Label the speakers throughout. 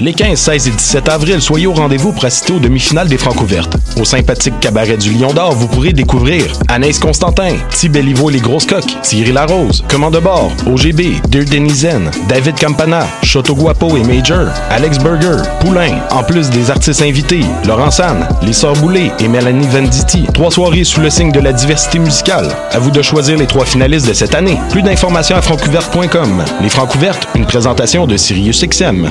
Speaker 1: Les 15, 16 et 17 avril, soyez au rendez-vous pour assister aux demi-finales des Francouvertes. Au sympathique cabaret du Lion d'Or, vous pourrez découvrir Anaïs Constantin, Ti Bellivo et les Grosses Coques, Thierry Larose, Commande de bord, OGB, Dear Denizen, David Campana, Choto Guapo et Major, Alex Burger, Poulain, en plus des artistes invités, Laurent San, Les Sœurs Boulay et Mélanie Venditti. Trois soirées sous le signe de la diversité musicale. À vous de choisir les trois finalistes de cette année. Plus d'informations à francouverte.com. Les Francouvertes, une présentation de Sirius XM.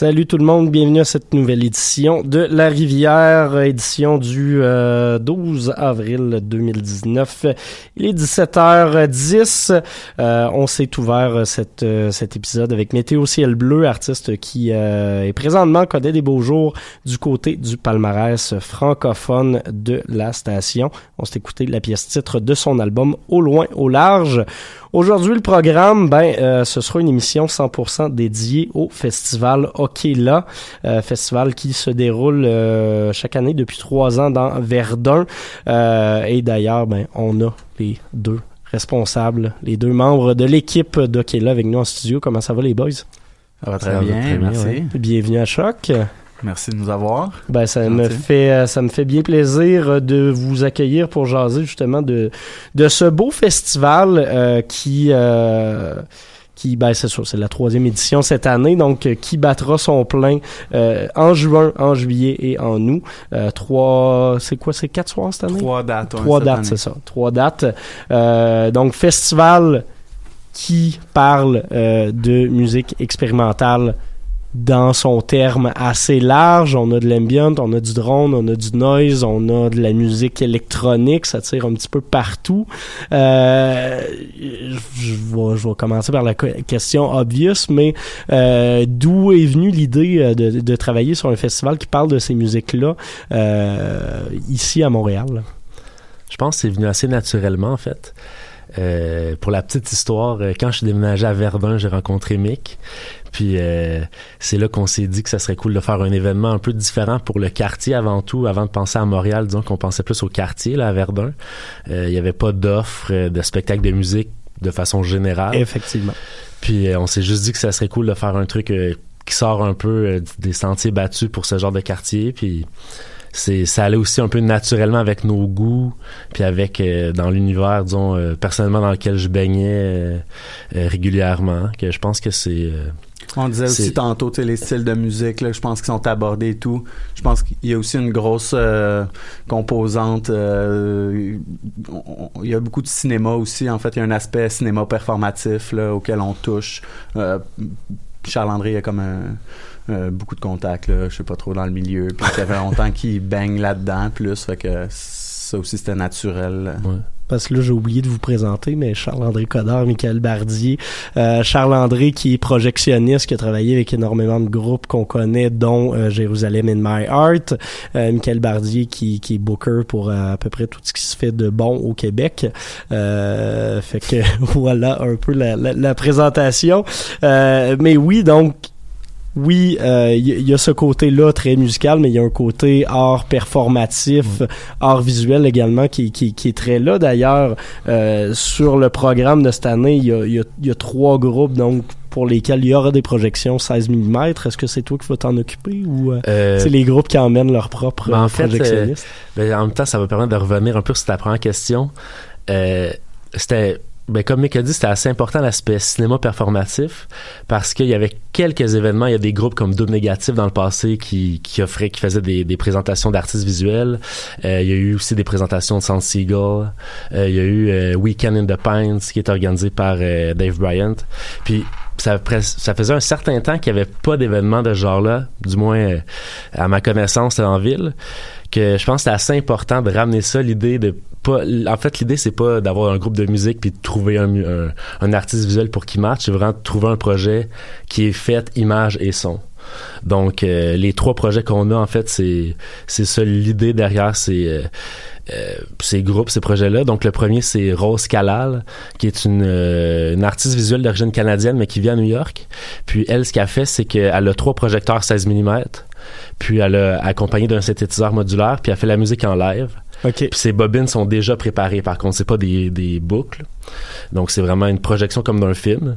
Speaker 2: Salut tout le monde, bienvenue à cette nouvelle édition de La Rivière, édition du 12 euh, avril 2019. Il est 17h10. Euh, on s'est ouvert cette, euh, cet épisode avec Météo Ciel Bleu, artiste qui est présentement connaît des beaux jours du côté du palmarès francophone de la station. On s'est écouté la pièce titre de son album Au loin, au large. Aujourd'hui, le programme, ben, euh, ce sera une émission 100% dédiée au festival Hockey là, euh, festival qui se déroule euh, chaque année depuis trois ans dans Verdun. et d'ailleurs, ben, on a les deux responsables, les deux membres de l'équipe d'Hockey là avec nous en studio. Comment ça va les boys?
Speaker 3: Ça va très, bien, merci.
Speaker 2: Bienvenue à Choc.
Speaker 3: Merci de nous avoir.
Speaker 2: Ben ça me fait euh, ça me fait bien plaisir euh, de vous accueillir pour jaser justement de de ce beau festival euh, qui qui ben c'est sûr c'est la troisième édition cette année donc qui battra son plein en juin en juillet et en août. Trois c'est quoi c'est quatre soirs cette année?
Speaker 3: Trois dates
Speaker 2: trois dates c'est ça. Trois dates. Donc festival qui parle de musique expérimentale dans son terme assez large. On a de l'ambient, on a du drone, on a du noise, on a de la musique électronique, ça tire un petit peu partout. Euh, je, vais, je vais commencer par la question obvious, mais euh, d'où est venue l'idée euh, de, de, travailler sur un festival qui parle de ces musiques-là euh, ici à Montréal?
Speaker 4: Je pense que c'est venu assez naturellement, en fait. Euh, pour la petite histoire, quand je suis déménagé à Verdun, j'ai rencontré Mick. Puis euh, c'est là qu'on s'est dit que ça serait cool de faire un événement un peu différent pour le quartier avant tout, avant de penser à Montréal, disons qu'on pensait plus au quartier, là, à Verdun. Euh, il n'y avait pas d'offres euh, de spectacles de musique de façon générale.
Speaker 2: Effectivement.
Speaker 4: Puis on s'est juste dit que ça serait cool de faire un truc qui sort un peu des sentiers battus pour ce genre de quartier. Puis c'est ça allait aussi un peu naturellement avec nos goûts puis avec dans l'univers disons personnellement dans lequel je baignais régulièrement que je pense que c'est
Speaker 3: on disait aussi tantôt, les styles de musique, là, je pense qu'ils sont abordés et tout. Je pense qu'il y a aussi une grosse euh, composante. Euh, il y a beaucoup de cinéma aussi. En fait, il y a un aspect cinéma performatif là, auquel on touche. Euh, Charles-André a comme un, beaucoup de contacts, là, je sais pas trop, dans le milieu. Puis ça fait longtemps qu'il baigne là-dedans plus. Fait que ça aussi, c'était naturel.
Speaker 2: Ouais parce que là j'ai oublié de vous présenter, mais Charles-André Codard, Michael Bardier, euh, Charles-André qui est projectionniste, qui a travaillé avec énormément de groupes qu'on connaît, dont euh, Jérusalem in My Heart, euh, Michael Bardier qui, qui est booker pour euh, à peu près tout ce qui se fait de bon au Québec. Fait que voilà un peu la, la présentation. mais oui, donc oui, il euh, y, a ce côté-là très musical, mais il y a un côté art performatif, art visuel également qui, qui, qui est très là. D'ailleurs, euh, sur le programme de cette année, il y a, y, a, y a, trois groupes donc pour lesquels il y aura des projections 16 mm. Est-ce que c'est toi qui vas t'en occuper ou euh, c'est les groupes qui emmènent leur propre ben, en projectionnistes?
Speaker 4: ben, en même temps, ça va permettre de revenir un peu sur ta première question. C'était ben, comme Mick a dit, c'était assez important l'aspect cinéma performatif parce qu'il y avait quelques événements. Il y a des groupes comme Double Négatif dans le passé qui, qui offraient, qui faisaient des, des présentations d'artistes visuels. Euh, il y a eu aussi des présentations de Sound Seagull. Euh, il y a eu euh, Weekend in the Pines qui est organisé par Dave Bryant. Puis ça, ça faisait un certain temps qu'il n'y avait pas d'événements de ce genre-là, du moins à ma connaissance en ville, que je pense que c'est assez important de ramener ça, l'idée de pas en fait l'idée c'est pas d'avoir un groupe de musique puis de trouver un, un, artiste visuel pour qu'il marche c'est vraiment de trouver un projet qui est fait image et son. Donc euh, les trois projets qu'on a en fait c'est c'est ça l'idée derrière ces euh, euh, ces groupes ces projets là donc le premier c'est Rose Kalal qui est une, une artiste visuelle d'origine canadienne mais qui vit à New York. Puis elle ce qu'elle fait c'est qu'elle a trois projecteurs 16 mm puis elle a accompagné d'un synthétiseur modulaire puis elle fait la musique en live puis ces bobines sont déjà préparées, par contre, c'est pas des, des boucles. Donc c'est vraiment une projection comme d'un film.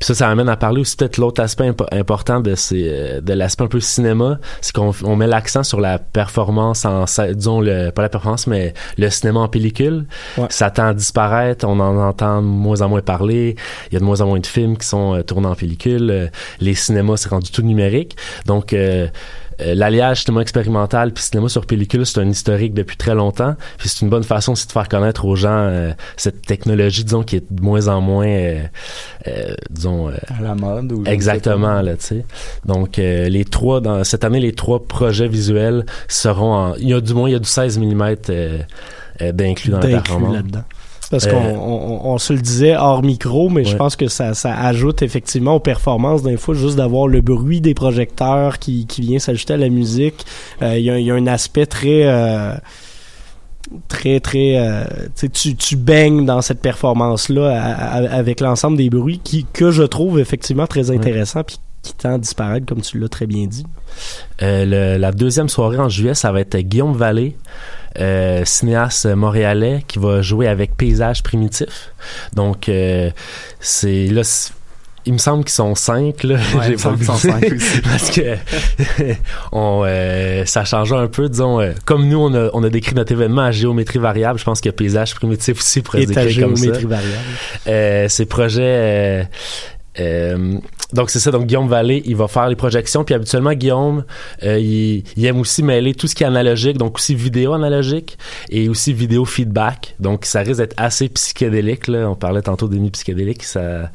Speaker 4: Puis ça, ça amène à parler aussi peut-être l'autre aspect important de ces, euh, de l'aspect un peu cinéma, c'est qu'on on met l'accent sur la performance en, disons le, pas la performance, mais le cinéma en pellicule. Ça tend à disparaître, on en entend de moins en moins parler. Il y a de moins en moins de films qui sont euh, tournés en pellicule. Euh, les cinémas c'est rendu tout numérique. Donc euh, l'alliage cinéma expérimental puis cinéma sur pellicule, c'est un historique depuis très longtemps. Puis c'est une bonne façon aussi de faire connaître aux gens euh, cette technologie, disons, qui est de moins en moins, euh, disons,
Speaker 3: à la mode. Ou
Speaker 4: exactement là, tu sais. Donc les trois dans cette année, les trois projets visuels seront en, il y a du moins il y a du 16 mm d'inclus dans la performance.
Speaker 2: là-dedans parce qu'on on, se le disait hors micro, mais je pense que ça, ça ajoute effectivement aux performances d'un fois juste d'avoir le bruit des projecteurs qui, qui vient s'ajouter à la musique. Euh, il y, a, y, a, un aspect très euh, très très euh, tu, tu baignes dans cette performance là avec l'ensemble des bruits qui que je trouve effectivement très intéressant puis qui tend à disparaître comme tu l'as très bien dit.
Speaker 4: la deuxième soirée en juillet, ça va être Guillaume Vallée. Euh, cinéaste montréalais qui va jouer avec Paysage Primitif. Donc, euh, c'est là il me semble qu'ils sont cinq là.
Speaker 3: J'ai pas qu'ils sont cinq aussi.
Speaker 4: parce que on euh, ça change un peu disons euh, comme nous on a, on a décrit notre événement à géométrie variable, je pense que paysage primitif aussi pourrait
Speaker 2: être
Speaker 4: décrit comme ça.
Speaker 2: géométrie variable.
Speaker 4: Euh, ces projets euh, donc c'est ça, donc Guillaume Vallée, il va faire les projections, puis habituellement Guillaume, euh, il, aime aussi mêler tout ce qui est analogique, donc aussi vidéo analogique et aussi vidéo feedback. Donc ça risque d'être assez psychédélique là. On parlait tantôt d'émis psychédélique, ça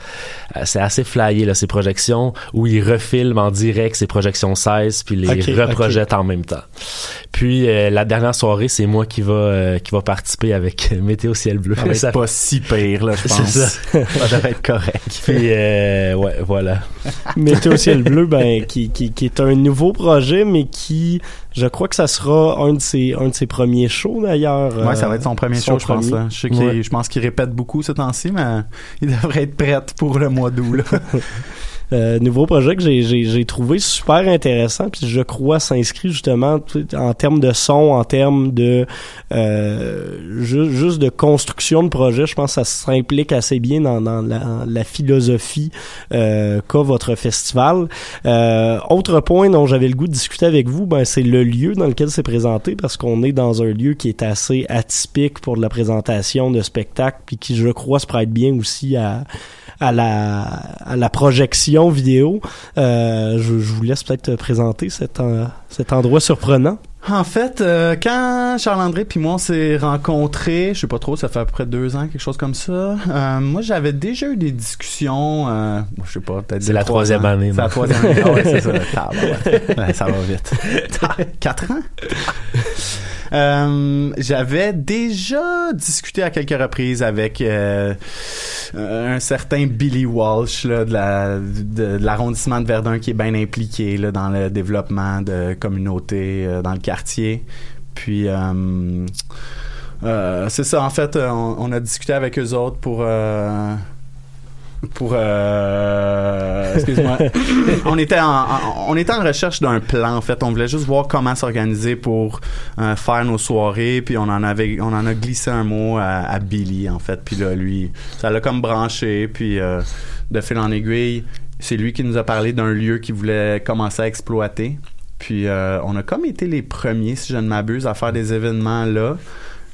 Speaker 4: c'est assez flyé là ces projections où il refilme en direct ses projections 16 puis les reprojette en même temps. Puis euh, la dernière soirée, c'est moi qui va euh, qui va participer avec Météo ciel bleu.
Speaker 3: Ça va pas si pire là, je pense.
Speaker 4: ça.
Speaker 3: ça être correct.
Speaker 4: Puis ouais, voilà.
Speaker 2: Météo ciel bleu, ben, qui, qui, qui, est un nouveau projet, mais qui, je crois que ça sera un de ses, un de ses premiers shows d'ailleurs.
Speaker 3: Ouais, ça va être son premier show, je pense. Hein. Je, sais je pense qu'il répète beaucoup ce temps-ci, mais il devrait être prêt pour le mois d'août.
Speaker 2: Euh, nouveau projet que j'ai trouvé super intéressant puis je crois s'inscrit justement en termes de son en termes de euh, juste de construction de projet. Je pense que ça s'implique assez bien dans, dans la, la, philosophie euh, qu'a votre festival. Euh, autre point dont j'avais le goût de discuter avec vous ben c'est le lieu dans lequel c'est présenté parce qu'on est dans un lieu qui est assez atypique pour de la présentation de spectacle puis qui je crois se prête bien aussi à à la, à la projection vidéo. Euh, je, vous laisse peut-être présenter cet, cet endroit surprenant.
Speaker 3: En fait, euh, quand Charles-André puis moi on s'est rencontrés, je sais pas trop, ça fait à peu près deux ans, quelque chose comme ça. Euh, moi, j'avais déjà eu des discussions, euh, je sais pas, peut-être.
Speaker 4: C'est la troisième année.
Speaker 3: C'est la troisième année. ah ouais, c'est ça. ouais, ça va vite. Quatre ans? Euh, j'avais déjà discuté à quelques reprises avec euh, un certain Billy Walsh là, de, la, de, l'arrondissement de Verdun qui est bien impliqué là, dans le développement de communautés euh, dans le quartier. Puis c'est ça, en fait, on, on, a discuté avec eux autres pour pour euh, excuse-moi. On était en, on était en recherche d'un plan en fait. On voulait juste voir comment s'organiser pour euh, faire nos soirées. Puis on en avait on en a glissé un mot à, Billy en fait. Puis là lui ça l'a comme branché. Puis euh, de fil en aiguille c'est lui qui nous a parlé d'un lieu qu'il voulait commencer à exploiter puis on a comme été les premiers si je ne m'abuse à faire des événements là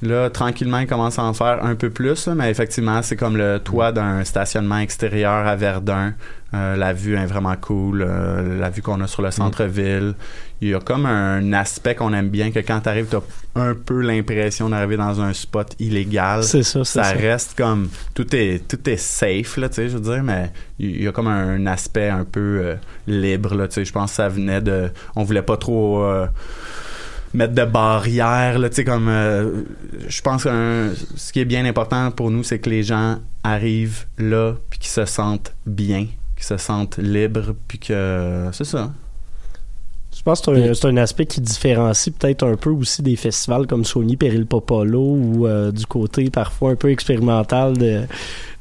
Speaker 3: Là, tranquillement, il commence à en faire un peu plus, mais effectivement, c'est comme le toit d'un stationnement extérieur à Verdun. Euh, la vue est vraiment cool. Euh, la vue qu'on a sur le mm. centre-ville. Il y a comme un aspect qu'on aime bien, que quand tu arrives, tu as un peu l'impression d'arriver dans un spot illégal.
Speaker 2: C'est ça,
Speaker 3: ça.
Speaker 2: Ça
Speaker 3: reste comme... Tout est, tout est safe, là, tu sais, je veux dire, mais il y a comme un, aspect un peu euh, libre, là, tu sais. Je pense que ça venait de... On voulait pas trop mettre de barrières là tu sais comme euh, je pense que ce qui est bien important pour nous c'est que les gens arrivent là puis qu'ils se sentent bien qu'ils se sentent libres puis que c'est ça
Speaker 2: je pense que c'est un, aspect qui différencie peut-être un peu aussi des festivals comme Sony Peril Popolo ou euh, du côté parfois un peu expérimental de,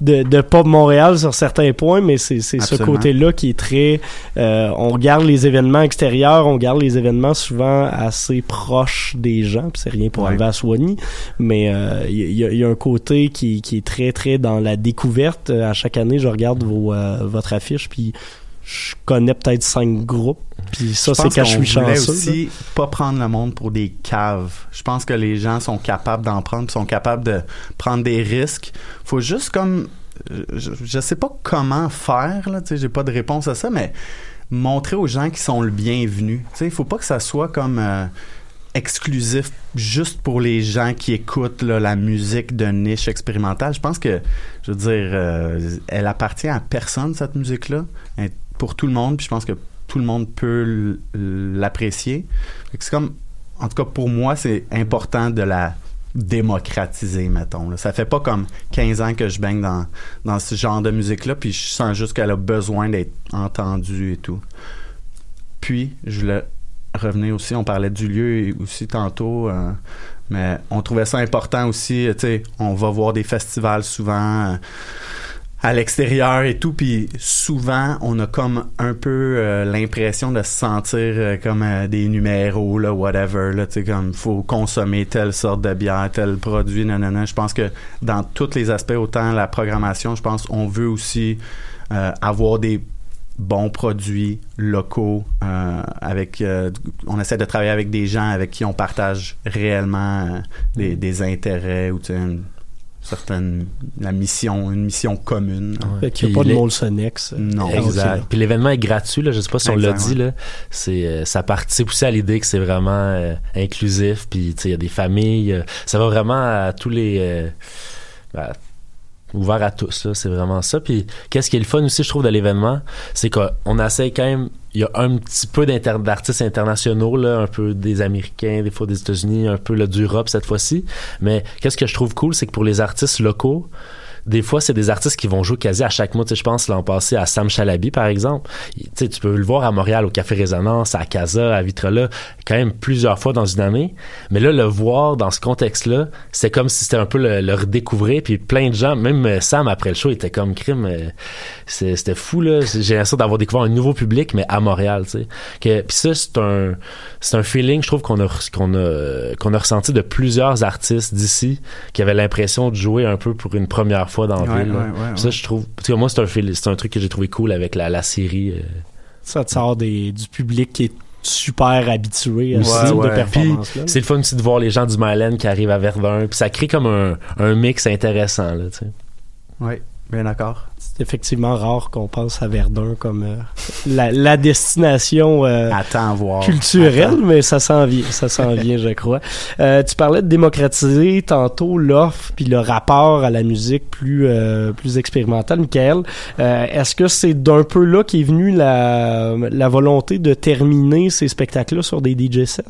Speaker 2: de, de Pop Montréal sur certains points, mais c'est ce côté-là qui est très... Euh, on regarde les événements extérieurs, on regarde les événements souvent assez proches des gens, puis c'est rien pour ouais. à Sony, mais il euh, y, y, a un côté qui, qui est très, très dans la découverte. À chaque année, je regarde vos, votre affiche, puis je connais peut-être cinq groupes. Puis ça, c'est quand je suis chanceux.
Speaker 3: aussi pas prendre le monde pour des caves. Je pense que les gens sont capables d'en prendre, sont capables de prendre des risques. Faut juste comme je, je sais pas comment faire là, tu sais, j'ai pas de réponse à ça, mais montrer aux gens qui sont le bienvenu. Tu sais, il faut pas que ça soit comme euh, exclusif juste pour les gens qui écoutent là, la musique de niche expérimentale. Je pense que, je veux dire, euh, elle appartient à personne cette musique-là, Elle est pour tout le monde. Puis je pense que tout le monde peut l'apprécier. C'est comme, en tout cas pour moi, c'est important de la démocratiser, mettons. là. Ça fait pas comme 15 ans que je baigne dans, dans ce genre de musique-là, puis je sens juste qu'elle a besoin d'être entendue et tout. Puis, je voulais revenir aussi, on parlait du lieu aussi tantôt, euh, mais on trouvait ça important aussi, tu sais, on va voir des festivals souvent euh, à l'extérieur et tout, puis souvent, on a comme un peu euh, l'impression de se sentir euh, comme euh, des numéros, là, whatever, là, tu sais, comme, faut consommer telle sorte de bière, tel produit, nanana. Je pense que dans tous les aspects, autant la programmation, je pense, on veut aussi avoir des bons produits locaux avec on essaie de travailler avec des gens avec qui on partage réellement des, intérêts ou une certaine la mission une mission commune
Speaker 2: Fait qu'il n'y a pas de
Speaker 4: les-
Speaker 2: Molsonex.
Speaker 3: non
Speaker 4: Exact. Puis l'événement est gratuit, là. Je sais pas si on l'a dit, là. C'est, euh, ça participe aussi à l'idée que c'est vraiment euh, inclusif. Puis, tu sais, il y a des familles. euh, ça va vraiment à tous les. euh, à- ouvert à tous, là. C'est vraiment ça. Puis, qu'est-ce qui est le fun aussi, je trouve, de l'événement, c'est qu'on essaie quand même. Il y a un petit peu d'artistes internationaux, là, un peu des Américains, des fois des États-Unis, un peu d'Europe cette fois-ci. Mais qu'est-ce que je trouve cool, c'est que pour les artistes locaux, des fois, c'est des artistes qui vont jouer quasi à chaque mois. Tu sais, je pense l'an passé à Sam Chalabi, par exemple. Tu sais, tu peux le voir à Montréal, au Café Résonance, à Casa, à Vitrola, quand même plusieurs fois dans une année. Mais là, le voir dans ce contexte-là, c'est comme si c'était un peu le, le redécouvrir. Puis plein de gens, même euh, Sam, après le show, était comme crime. euh, C'était fou, là. J'ai l'impression d'avoir découvert un nouveau public, mais à Montréal, tu sais. Que- Puis ça, c'est un, un feeling, je trouve, qu'on a, qu'on a, qu'on a ressenti de plusieurs artistes d'ici qui avaient l'impression de jouer un peu pour une première fois dans la
Speaker 3: Ouais,
Speaker 4: ville. là.
Speaker 3: ouais, ouais,
Speaker 4: Ça, je trouve. parce que moi, c'est un, c'est un truc que j'ai trouvé cool avec la, la série. euh.
Speaker 2: Ça te sort des, du public qui est super habitué à
Speaker 3: Ouais,
Speaker 2: ce type
Speaker 3: ouais.
Speaker 2: de performance-là.
Speaker 4: C'est le fun aussi de voir les gens du Myland qui arrivent à Verdun. Puis ça crée comme un, un mix intéressant. Là, tu sais.
Speaker 3: oui bien d'accord
Speaker 2: C'est effectivement rare qu'on pense à Verdun comme euh, la, la destination euh,
Speaker 3: attends voir
Speaker 2: culturelle,
Speaker 3: Attends.
Speaker 2: mais ça s'en vient, ça s'en vient, je crois. Euh, tu parlais de démocratiser tantôt l'offre puis le rapport à la musique plus euh, plus expérimentale, Michael. Euh, Est-ce que c'est d'un peu là qu'est venue la la volonté de terminer ces spectacles-là sur des DJ sets?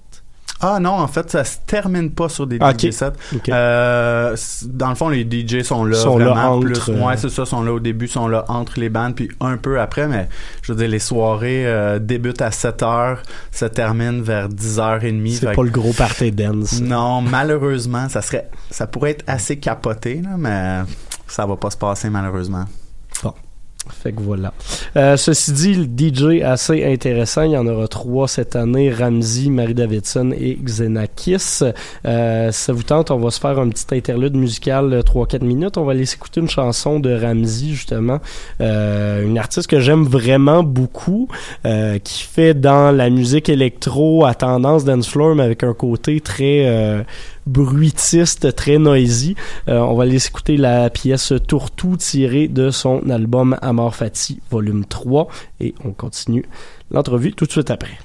Speaker 3: Ah non en fait ça se termine pas sur des
Speaker 2: Ok.
Speaker 3: DJ sets. Euh, dans le fond, les DJ sont là
Speaker 2: Sont là
Speaker 3: vraiment
Speaker 2: entre,
Speaker 3: plus.
Speaker 2: euh,
Speaker 3: Ouais, c'est ça, sont là au début, sont là entre les bandes, puis un peu après, mais je veux dire, les soirées euh, débutent à 7 heures, se terminent vers 10h30.
Speaker 2: c'est pas
Speaker 3: que-
Speaker 2: le gros party dance.
Speaker 3: Non, malheureusement, ça serait, ça pourrait être assez capoté, là, mais ça va pas se passer malheureusement.
Speaker 2: Fait que voilà. Euh, ceci dit, le DJ assez intéressant. Il y en aura trois cette année. Ramsey, Marie Davidson et Xenakis. Euh, ça vous tente, on va se faire un petit interlude musical de 3-4 minutes. On va aller écouter une chanson de Ramsey, justement. Euh, une artiste que j'aime vraiment beaucoup, qui fait dans la musique électro à tendance dance floor, mais avec un côté très bruitiste, très noisy. On va aller écouter la pièce Tourtou tirée de son album Amor Fati, volume 3, et on continue l'entrevue tout de suite après.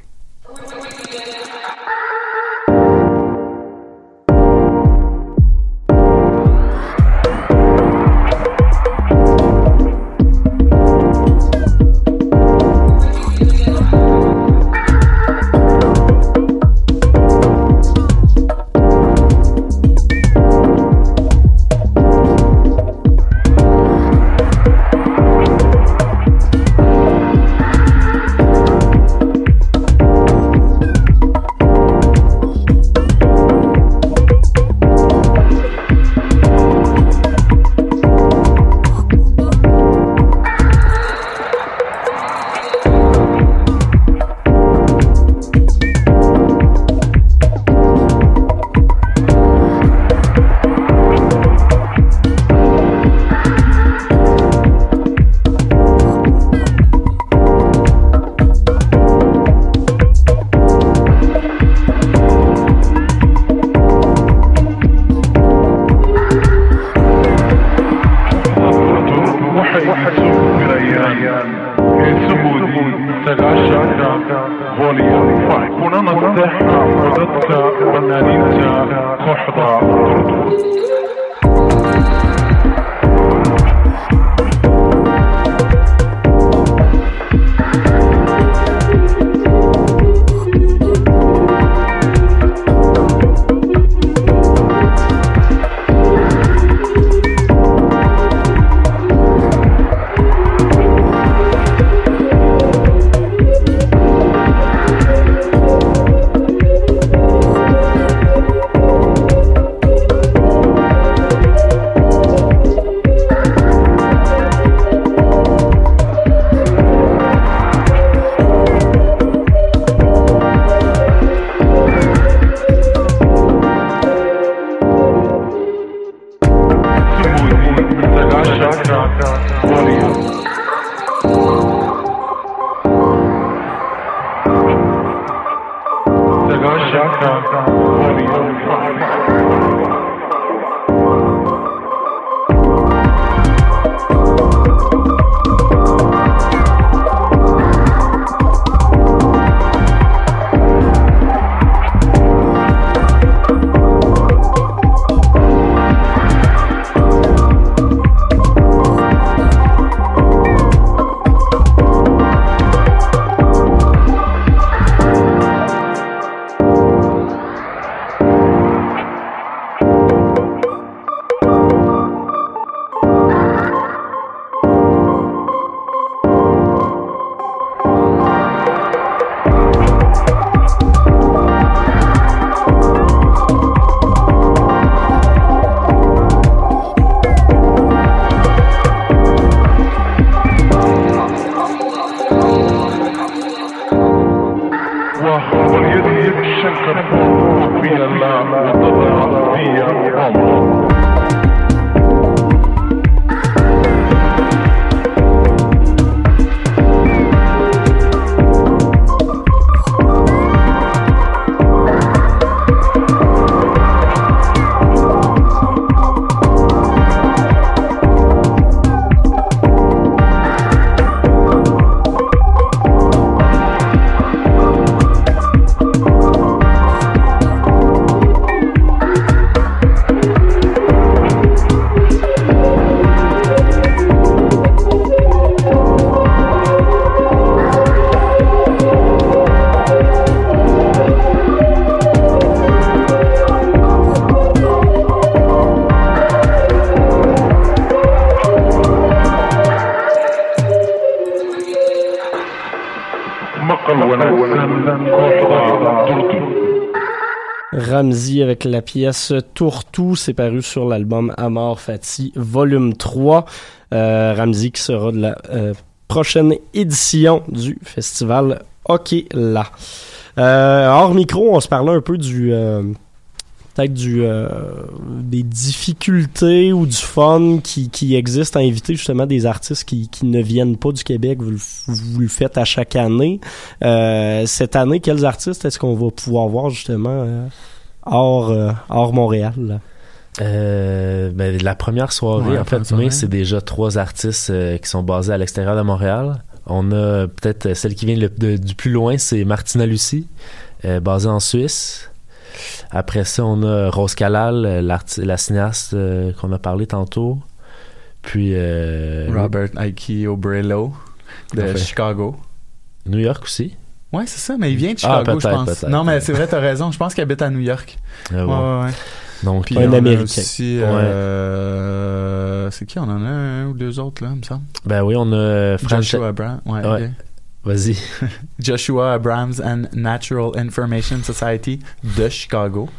Speaker 2: Ramsey avec la pièce Tourtou, c'est paru sur l'album Amor Fati volume 3. Euh, Ramsey qui sera de la euh, prochaine édition du festival OK là. Euh, hors micro, on se parlait un peu du euh, peut-être des difficultés ou du fun qui, qui existe à inviter justement des artistes qui, ne viennent pas du Québec. Vous, le- faites à chaque année. Cette année, quels artistes est-ce qu'on va pouvoir voir justement hors, euh, hors Montréal? là?
Speaker 4: Euh, ben, la première soirée,
Speaker 3: Ouais,
Speaker 4: en fait, mai, c'est déjà trois artistes euh, qui sont basés à l'extérieur de Montréal. On a peut-être celle qui vient le- de- du plus loin, c'est Martina Lucie, euh, basée en Suisse. Après ça, on a Rose Calal, la cinéaste euh, qu'on a parlé tantôt. Puis euh,
Speaker 3: Robert Ike Obrello de. Chicago.
Speaker 4: New York aussi.
Speaker 3: Ouais, c'est ça, mais il vient de
Speaker 4: Ah,
Speaker 3: Chicago, je pense. Non, mais c'est vrai, t'as raison. Je pense qu'il habite à New York.
Speaker 4: Euh,
Speaker 3: Ouais, ouais, ouais.
Speaker 4: Donc,
Speaker 3: Puis
Speaker 2: Un
Speaker 3: on a
Speaker 2: Américain.
Speaker 3: aussi, euh, c'est qui? On en a un ou deux autres, là, il me semble.
Speaker 4: ben oui, on a euh,
Speaker 3: Joshua Abrams. Ouais,
Speaker 4: Ouais.
Speaker 3: ok.
Speaker 4: Vas-y.
Speaker 3: Joshua Abrams and Natural Information Society de Chicago.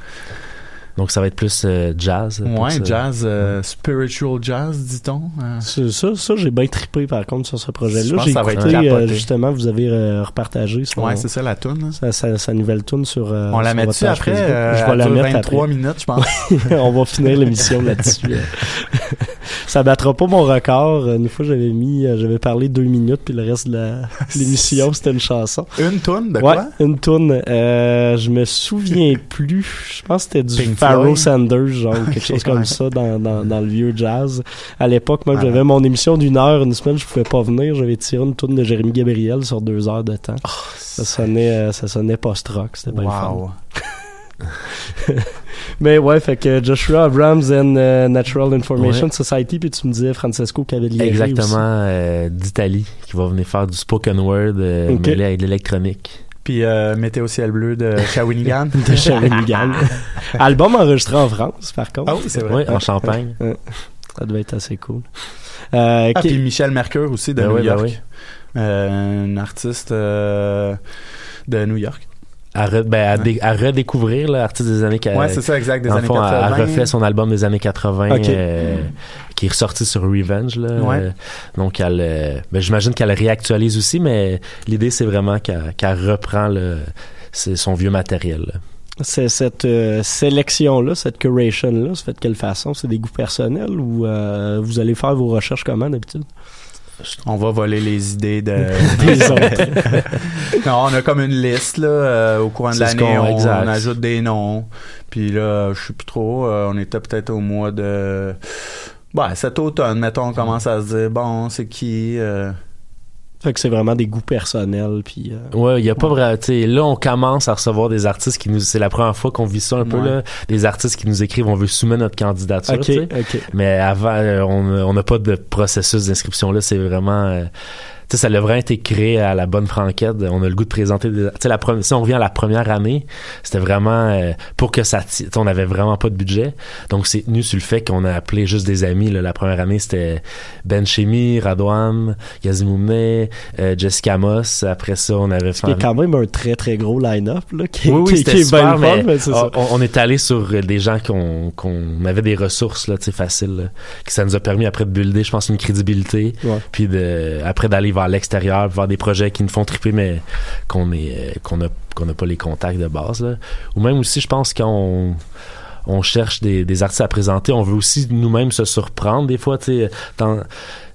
Speaker 4: Donc, ça va être plus euh, jazz.
Speaker 3: Ouais, jazz, euh, spiritual jazz, dit-on. Euh,
Speaker 2: C'est Ça, ça j'ai bien trippé par contre sur ce
Speaker 3: Je
Speaker 2: projet-là.
Speaker 3: pense
Speaker 2: J'ai
Speaker 3: que ça va être
Speaker 2: écouté, euh, justement, vous avez euh, repartagé son,
Speaker 3: Ouais, c'est ça la tune.
Speaker 2: sa, sa- sa nouvelle tune sur. euh,
Speaker 3: On la met
Speaker 2: votre
Speaker 3: dessus
Speaker 2: page
Speaker 3: après. Euh,
Speaker 2: Je vais la mettre
Speaker 3: 23
Speaker 2: après.
Speaker 3: minutes, je pense.
Speaker 2: On va finir l'émission là-dessus. ça battra pas mon record. Une fois, j'avais mis, euh, j'avais parlé deux minutes, puis le reste de l'émission, c'était une chanson.
Speaker 3: Une tune de
Speaker 2: ouais,
Speaker 3: quoi?
Speaker 2: une tune. Euh, je me souviens plus. Je pense que c'était du Pharoah. Sanders, genre quelque chose comme
Speaker 3: Ouais.
Speaker 2: ça dans, dans, dans le vieux jazz. À l'époque, moi,
Speaker 3: Ah.
Speaker 2: j'avais mon émission d'une heure, une semaine, je pouvais pas venir. J'avais tiré une tune de Jérémy Gabriel sur deux heures de temps. ça sonnait, euh, ça sonnait post-rock. C'était le fun. Mais ouais, fait que Joshua Abrams and euh, Natural Information Society, puis tu me disais Francesco Cavalieri.
Speaker 4: Exactement, euh, d'Italie, qui va venir faire du spoken word euh, mêlé avec de l'électronique.
Speaker 3: Puis euh, Météo Ciel Bleu de Shawinigan.
Speaker 2: de Shawinigan. Album enregistré en France, par contre.
Speaker 3: Ah oui, c'est vrai.
Speaker 4: Oui, en Champagne.
Speaker 2: Ça devait être assez cool. Euh,
Speaker 3: Ah,
Speaker 2: qui-
Speaker 3: puis Michel Mercure aussi de
Speaker 4: Ben
Speaker 3: New
Speaker 4: oui, ben
Speaker 3: York.
Speaker 4: oui.
Speaker 3: Euh, un artiste euh, de New York.
Speaker 4: À, re- ben, à, dé- à redécouvrir l'artiste des années 80.
Speaker 3: ouais, c'est ça, exact, des années
Speaker 4: fond, elle-
Speaker 3: 80.
Speaker 4: elle refait son album des années 80
Speaker 2: Ok.
Speaker 4: euh, qui est ressorti sur Revenge. Là,
Speaker 3: Ouais.
Speaker 4: Euh, donc, elle, euh, ben, j'imagine qu'elle le réactualise aussi, mais l'idée, c'est vraiment qu'elle qu'elle reprend le, c'est son vieux matériel. là.
Speaker 2: c'est cette euh, sélection-là, cette curation-là, c'est fait de quelle façon? C'est des goûts personnels ou euh, vous allez faire vos recherches comment d'habitude?
Speaker 3: On va voler les idées de...
Speaker 2: Des autres.
Speaker 3: non, on a comme une liste là, euh, au courant de l'année, on, on ajoute des noms. Puis là, je sais plus trop, euh, on était peut-être au mois de... Ouais, cet automne, mettons, on commence à se dire, bon, c'est qui... euh,
Speaker 2: Fait que c'est vraiment des goûts personnels, puis... euh,
Speaker 4: Ouais, il y a pas sais, là, on commence à recevoir des artistes qui nous, c'est la première fois qu'on vit ça un peu, là. Des artistes qui nous écrivent, on veut soumettre notre candidature,
Speaker 2: Ok,
Speaker 4: tu sais.
Speaker 2: ok.
Speaker 4: Mais avant, euh, on on n'a pas de processus d'inscription là. C'est vraiment, euh, sais, ça a vraiment été créé à la bonne franquette. On a le goût de présenter des, tu sais, la première, si on revient à la première année, c'était vraiment euh, pour que ça, on avait vraiment pas de budget. Donc c'est tenu sur le fait qu'on a appelé juste des amis. Là. La première année, c'était Ben Chemi, Radwan, Yazimoumne, euh, Jessica Moss. Après ça, on avait fait
Speaker 2: a quand même un très très gros line-up, là, qui,
Speaker 4: oui, oui,
Speaker 2: qui-
Speaker 4: c'était
Speaker 2: qui est
Speaker 4: super,
Speaker 2: bien le fun,
Speaker 4: mais,
Speaker 2: mais c'est ça.
Speaker 4: on, on est allé sur des gens qu'on qu'on avait des ressources là, tu sais, faciles, là, que ça nous a permis après de builder, je pense, une crédibilité,
Speaker 2: Ouais.
Speaker 4: puis de après d'aller vers l'extérieur, voir des projets qui nous font triper, mais qu'on est euh, qu'on a qu'on n'a pas les contacts de base, ou même aussi, je pense qu'on on cherche des, artistes à présenter, on veut aussi nous-mêmes se surprendre des fois, tu sais, dans-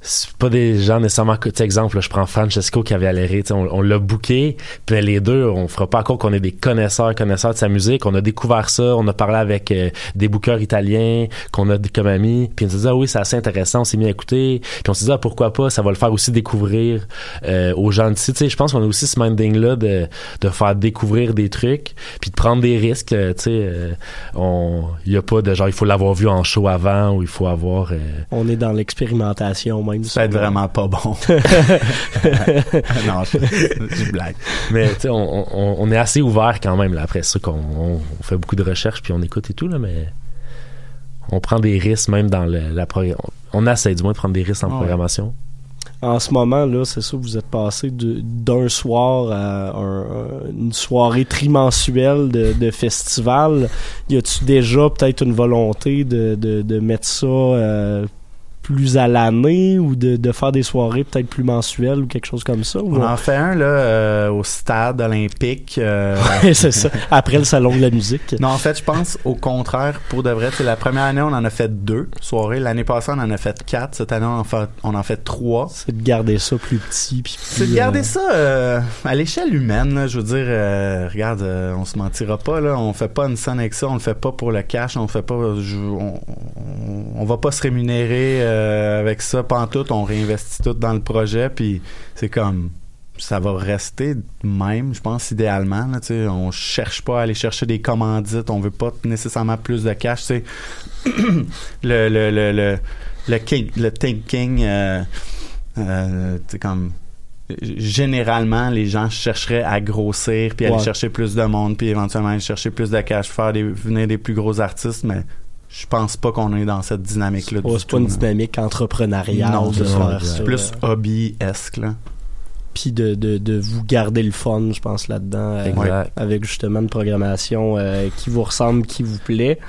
Speaker 4: c'est pas des gens nécessairement que, exemple, là, je prends Francesco sais, on, on l'a booké, puis les deux, on fera pas encore qu'on est des connaisseurs, connaisseurs de sa musique, on a découvert ça, on a parlé avec euh, des bookers italiens qu'on a comme amis, puis on s'est dit, ah oui, c'est assez intéressant, on s'est mis à écouter, puis on s'est dit, ah, pourquoi pas, ça va le faire aussi découvrir euh, aux gens d'ici, tu sais, je pense qu'on a aussi ce minding-là de, de faire découvrir des trucs, puis de prendre des risques, euh, tu sais, euh, on, il y a pas de genre, il faut l'avoir vu en show avant, ou il faut avoir... euh,
Speaker 2: On est dans l'expérimentation même.
Speaker 3: Ça va être vraiment pas bon. non, je, blague.
Speaker 4: Mais tu sais, on, on, on est assez ouvert quand même. Là, après ça, qu'on on, on fait beaucoup de recherches puis on écoute et tout là, mais on prend des risques même dans le, la programmation. On essaie du moins de prendre des risques en
Speaker 3: Ah ouais.
Speaker 4: programmation.
Speaker 2: En ce moment, là, c'est ça, vous êtes passé de- d'un soir à un- une soirée trimensuelle de, de festival. Y a-tu déjà peut-être une volonté de, de, de mettre ça euh, plus à l'année ou de, de faire des soirées peut-être plus mensuelles ou quelque chose comme ça? ou
Speaker 3: On en fait un là, euh, au stade olympique. euh,
Speaker 2: Ouais, c'est ça. Après le salon de la musique.
Speaker 3: Non, en fait, je pense au contraire, pour de vrai. C'est la première année, on en a fait deux soirées. L'année passée, on en a fait quatre. Cette année, on en fait, on en fait trois.
Speaker 2: C'est de garder ça plus petit. puis
Speaker 3: C'est de garder
Speaker 2: euh,
Speaker 3: ça à l'échelle humaine. là. je veux dire, regarde, on se mentira pas. Là, on fait pas une scène avec ça. On le fait pas pour le cash. On fait pas. je- on, on, on va pas se rémunérer euh, avec ça. Pantoute, on réinvestit tout dans le projet. Puis c'est comme ça va rester même, je pense, idéalement. Là, on cherche pas à aller chercher des commandites, on veut pas nécessairement plus de cash. le, le, le, le, le, king- le thinking, euh, euh, comme généralement, les gens chercheraient à grossir, puis aller chercher plus de monde, puis éventuellement aller chercher plus de cash, faire des, venir des plus gros artistes, mais je pense pas qu'on est dans cette dynamique-là.
Speaker 2: c'est pas une
Speaker 3: là.
Speaker 2: dynamique entrepreneuriale
Speaker 3: Non,
Speaker 2: de faire ça.
Speaker 3: plus hobby-esque,
Speaker 2: puis de, de, de vous garder le fun, je pense, là-dedans, euh, avec justement une programmation euh, qui vous ressemble, qui vous plaît.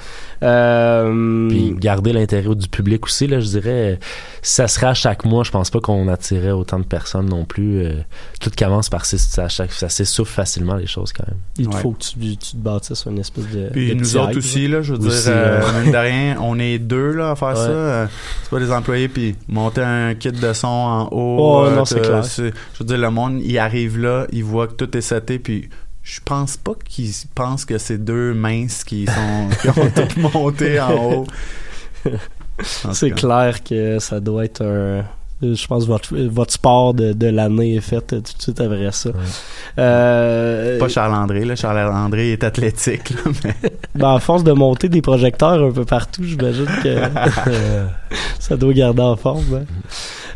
Speaker 2: Euh,
Speaker 4: Puis garder l'intérêt du public aussi, là, je dirais, si ça serait à chaque mois, je pense pas qu'on attirait autant de personnes non plus. euh, tout commence par s'ess- ça, ça s'essouffle facilement les choses quand même.
Speaker 2: il
Speaker 3: Ouais.
Speaker 2: faut que tu, tu te bâtisses une espèce de.
Speaker 3: Puis
Speaker 2: de
Speaker 3: nous autres
Speaker 2: hype,
Speaker 3: aussi, là, je veux
Speaker 4: Aussi,
Speaker 3: dire, euh, mine de rien, on est deux là, à faire
Speaker 4: Ouais.
Speaker 3: ça. c'est pas des employés, puis monter un kit de son en haut.
Speaker 2: Oh, non, c'est clair.
Speaker 3: Je veux dire, le monde, il arrive là, il voit que tout est seté, puis je pense pas qu'ils pensent que c'est deux minces qui, sont, qui ont tout monté en haut.
Speaker 2: C'est clair que ça doit être un. Je pense que votre, votre sport de, de l'année est fait tout de suite après ça. Euh,
Speaker 3: Pas Charles-André, là. Charles-André est athlétique, là, mais...
Speaker 2: ben, à force de monter des projecteurs un peu partout, j'imagine que ça doit garder en forme. hein.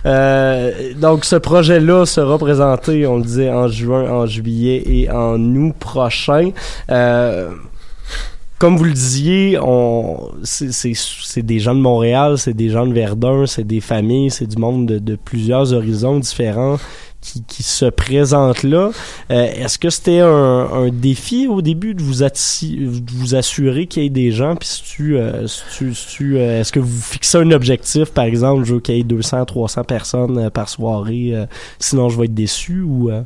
Speaker 2: Euh, donc, ce projet-là sera présenté, on le disait, en juin, en juillet et en août prochain. Euh, comme vous le disiez, on, c'est, des gens de Montréal, c'est des gens de Verdun, c'est des familles, c'est du monde de, de plusieurs horizons différents qui, qui se présentent là. Euh, est-ce que c'était un, un défi au début de vous, de vous assurer qu'il y ait des gens, puis si tu, euh, si tu, si tu, euh, est-ce que vous fixez un objectif, par exemple, je veux qu'il y ait 200, 300 personnes euh, par soirée, euh, sinon je vais être déçu, ou euh,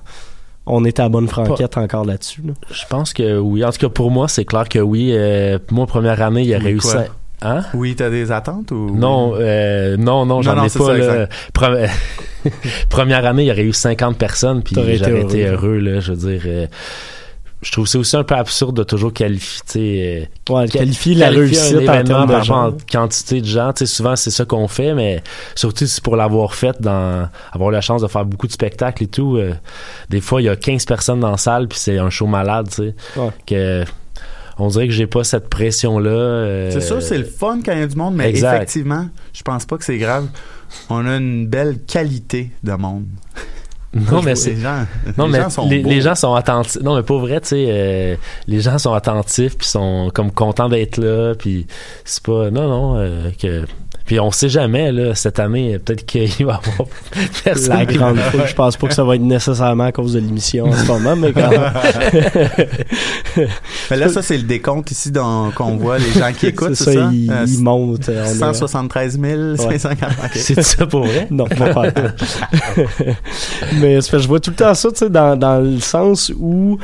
Speaker 2: on est à bonne franquette encore là-dessus? là?
Speaker 4: Je pense que oui. En tout cas, pour moi, c'est clair que oui. Euh, moi, première année, il y a
Speaker 3: Oui,
Speaker 4: réussi. Hein?
Speaker 3: Oui, t'as des attentes ou...
Speaker 4: Non, euh, non, non, j'en ai pas.
Speaker 3: ça,
Speaker 4: là. Première année, il y aurait eu 50 personnes, puis
Speaker 2: T'aurais été
Speaker 4: j'aurais été
Speaker 2: heureux.
Speaker 4: heureux. là, je veux dire, euh, je trouve c'est aussi un peu absurde de toujours qualifier, tu sais, euh,
Speaker 2: Ouais, qualifier la
Speaker 4: un
Speaker 2: réussite en
Speaker 4: événement
Speaker 2: termes de
Speaker 4: par rapport quantité de gens. Tu sais, souvent, c'est ça qu'on fait, mais surtout si c'est pour l'avoir fait, dans avoir la chance de faire beaucoup de spectacles et tout. euh, des fois, il y a 15 personnes dans la salle, puis c'est un show malade, tu sais.
Speaker 2: Ouais.
Speaker 4: Que, on dirait que j'ai pas cette pression-là. euh,
Speaker 3: C'est sûr, c'est le fun quand il y a du monde, mais
Speaker 4: Exact.
Speaker 3: effectivement, je pense pas que c'est grave. On a une belle qualité de monde.
Speaker 4: Non, mais
Speaker 3: Les
Speaker 4: c'est.
Speaker 3: gens,
Speaker 4: Non,
Speaker 3: les
Speaker 4: mais
Speaker 3: gens sont
Speaker 4: les, les gens sont attentifs. Non, mais pas vrai, tu sais. euh, les gens sont attentifs, puis sont comme contents d'être là, puis c'est pas. Non, non, euh, que. Puis on sait jamais, là, cette année, peut-être qu'il va y avoir personne.
Speaker 2: La grande foule, je pense pas que ça va être nécessairement à cause de l'émission en ce moment, mais quand même.
Speaker 3: Mais là, ça, c'est le décompte ici qu'on voit les gens qui écoutent,
Speaker 2: c'est
Speaker 3: c'est
Speaker 2: ça,
Speaker 3: ça?
Speaker 2: il,
Speaker 3: Euh,
Speaker 2: il monte. on est-
Speaker 3: 173 540. ok.
Speaker 4: C'est ça pour vrai?
Speaker 2: Non, pas faire. Mais je vois tout le temps ça, tu sais, dans, dans le sens où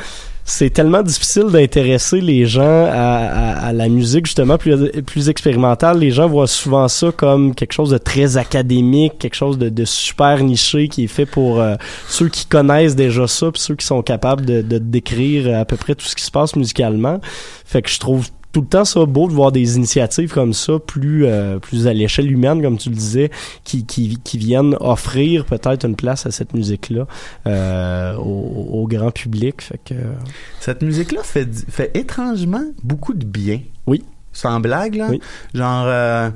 Speaker 2: c'est tellement difficile d'intéresser les gens à, à- à la musique justement plus, plus expérimentale. Les gens voient souvent ça comme quelque chose de très académique, quelque chose de, de super niché qui est fait pour euh, ceux qui connaissent déjà ça, puis ceux qui sont capables de, de décrire à peu près tout ce qui se passe musicalement. Fait que je trouve tout le temps ça beau de voir des initiatives comme ça plus euh, plus à l'échelle humaine comme tu le disais qui, qui, qui viennent offrir peut-être une place à cette musique là au, au grand public fait que
Speaker 3: Cette musique-là fait, fait étrangement beaucoup de bien.
Speaker 2: Oui.
Speaker 3: Sans blague, là.
Speaker 2: Oui.
Speaker 3: Genre, euh,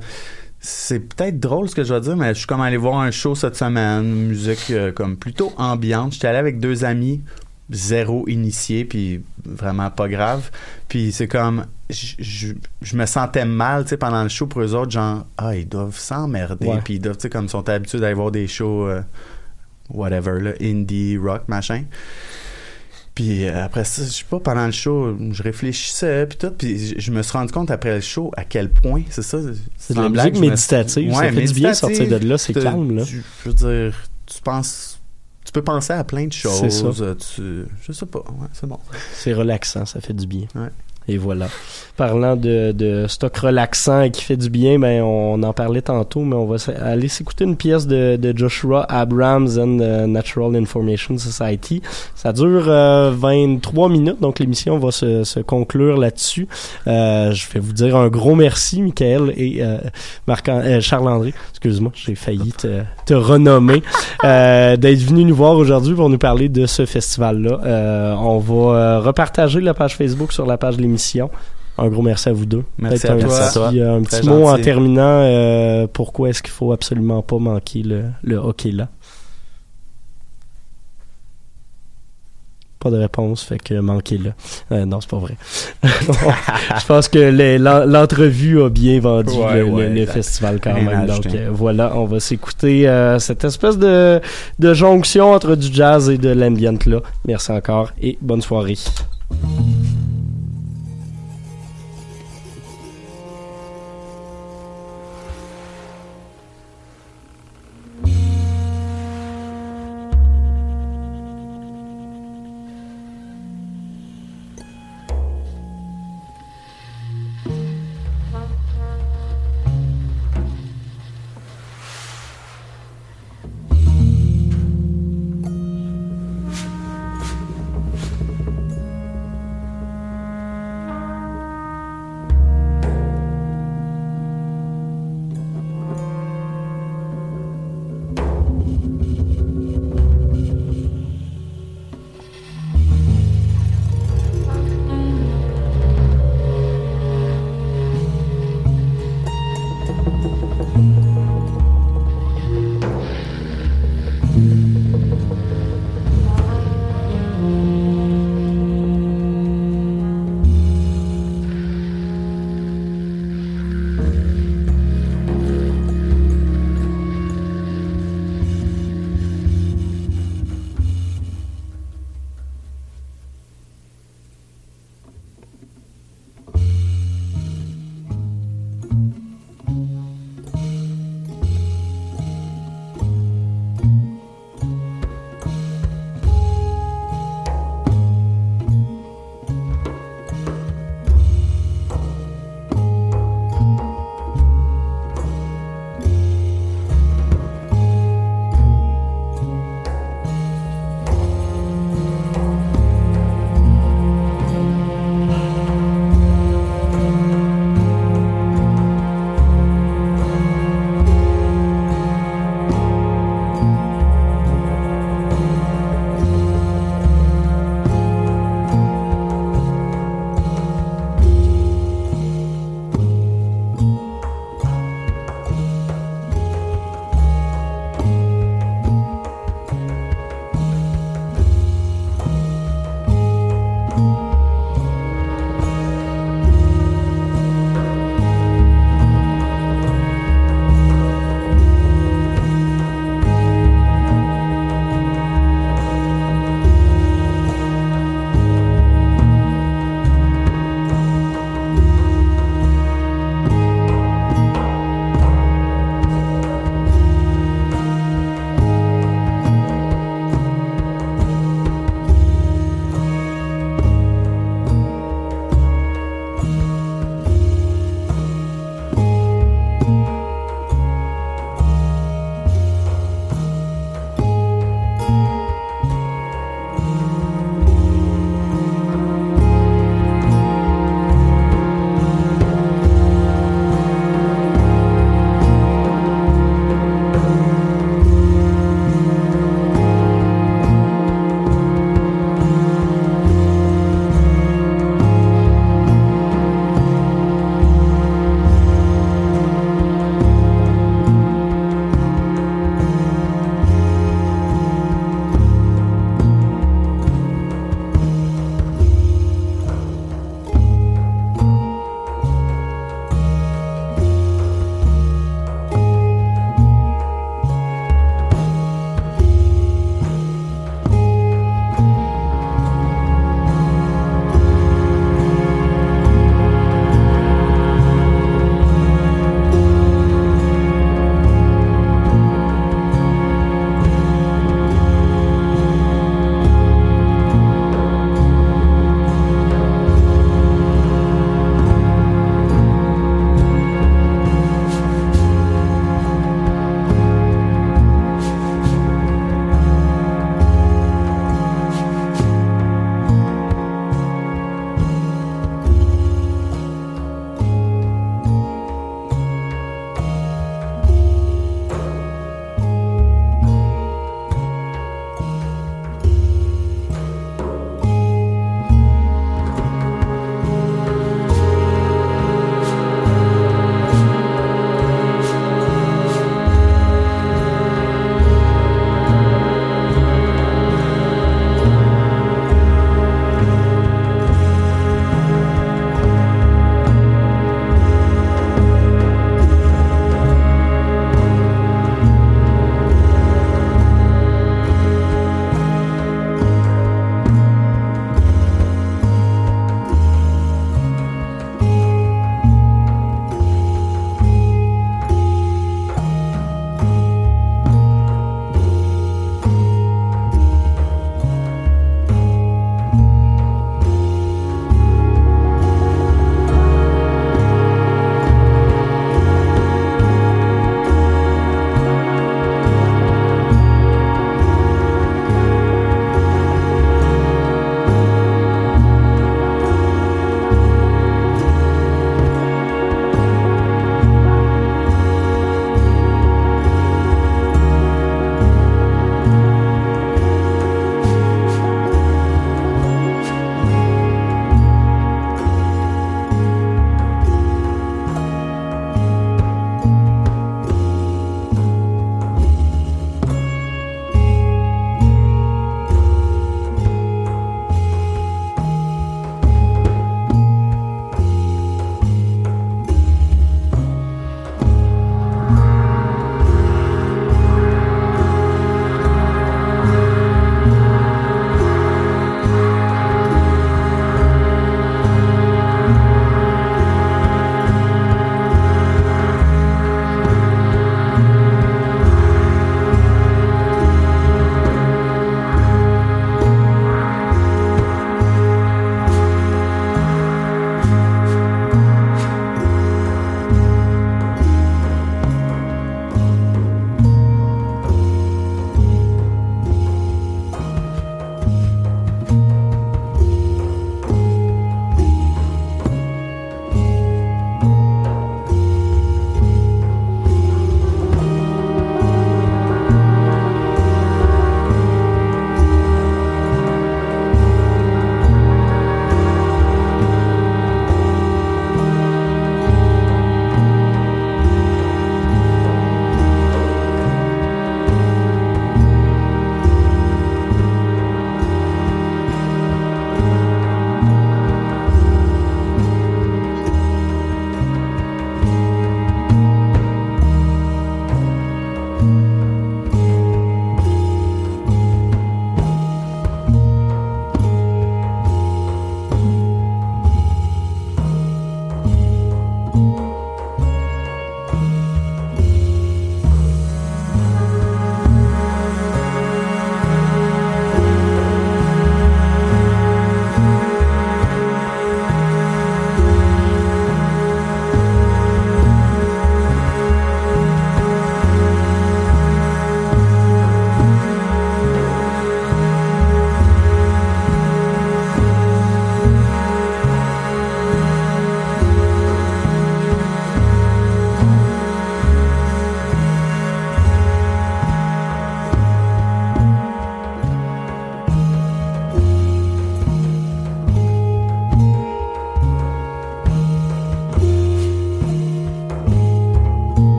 Speaker 3: c'est peut-être drôle ce que je vais dire, mais je suis comme allé voir un show cette semaine, musique euh, comme plutôt ambiante. J'étais allé avec deux amis, zéro initié, puis vraiment pas grave. Puis c'est comme, je- je je me sentais mal, tu sais, pendant le show pour eux autres, genre, ah, ils doivent s'emmerder,
Speaker 2: Ouais.
Speaker 3: puis ils doivent, tu sais, comme ils sont habitués d'aller voir des shows, euh, whatever, là, indie, rock, machin. Puis euh, après ça, je sais pas, pendant le show, je réfléchissais, puis tout, puis je- me suis rendu compte après le show à quel point, c'est ça.
Speaker 2: c'est de la
Speaker 3: blague, me-
Speaker 2: méditative ça
Speaker 3: Ouais,
Speaker 2: fait du bien sortir de là c'est calme là
Speaker 3: je veux dire, tu penses, peux penser à plein de choses.
Speaker 2: C'est ça.
Speaker 3: euh, Tu, je sais pas, ouais, c'est bon.
Speaker 2: c'est relaxant ça fait du bien
Speaker 3: Ouais.
Speaker 2: Et voilà parlant de, de stock relaxant et qui fait du bien ben on en parlait tantôt mais on va aller s'écouter une pièce de, de Joshua Abrams and the Natural Information Society Ça dure euh, 23 minutes, donc l'émission va se, se conclure là-dessus. Euh, je vais vous dire un gros merci, Michael et euh, Marc euh, Charles-André. Excuse-moi, j'ai failli te, te renommer. euh, D'être venu nous voir aujourd'hui pour nous parler de ce festival-là. Euh, on va repartager la page Facebook sur la page de. Un gros merci à vous deux.
Speaker 3: Merci à
Speaker 2: un
Speaker 3: toi.
Speaker 2: petit, euh, un
Speaker 3: Très
Speaker 2: petit mot en terminant. euh, pourquoi est-ce qu'il faut absolument pas manquer le, le hockey là? Pas de réponse, fait que manquez-le. Euh, non, c'est pas vrai. Je pense que l'entrevue a bien vendu
Speaker 3: Ouais,
Speaker 2: le, le-
Speaker 3: ouais,
Speaker 2: le festival quand même. Donc euh, voilà, on va s'écouter euh, cette espèce de, de jonction entre du jazz et de l'ambient là. Merci encore et bonne soirée.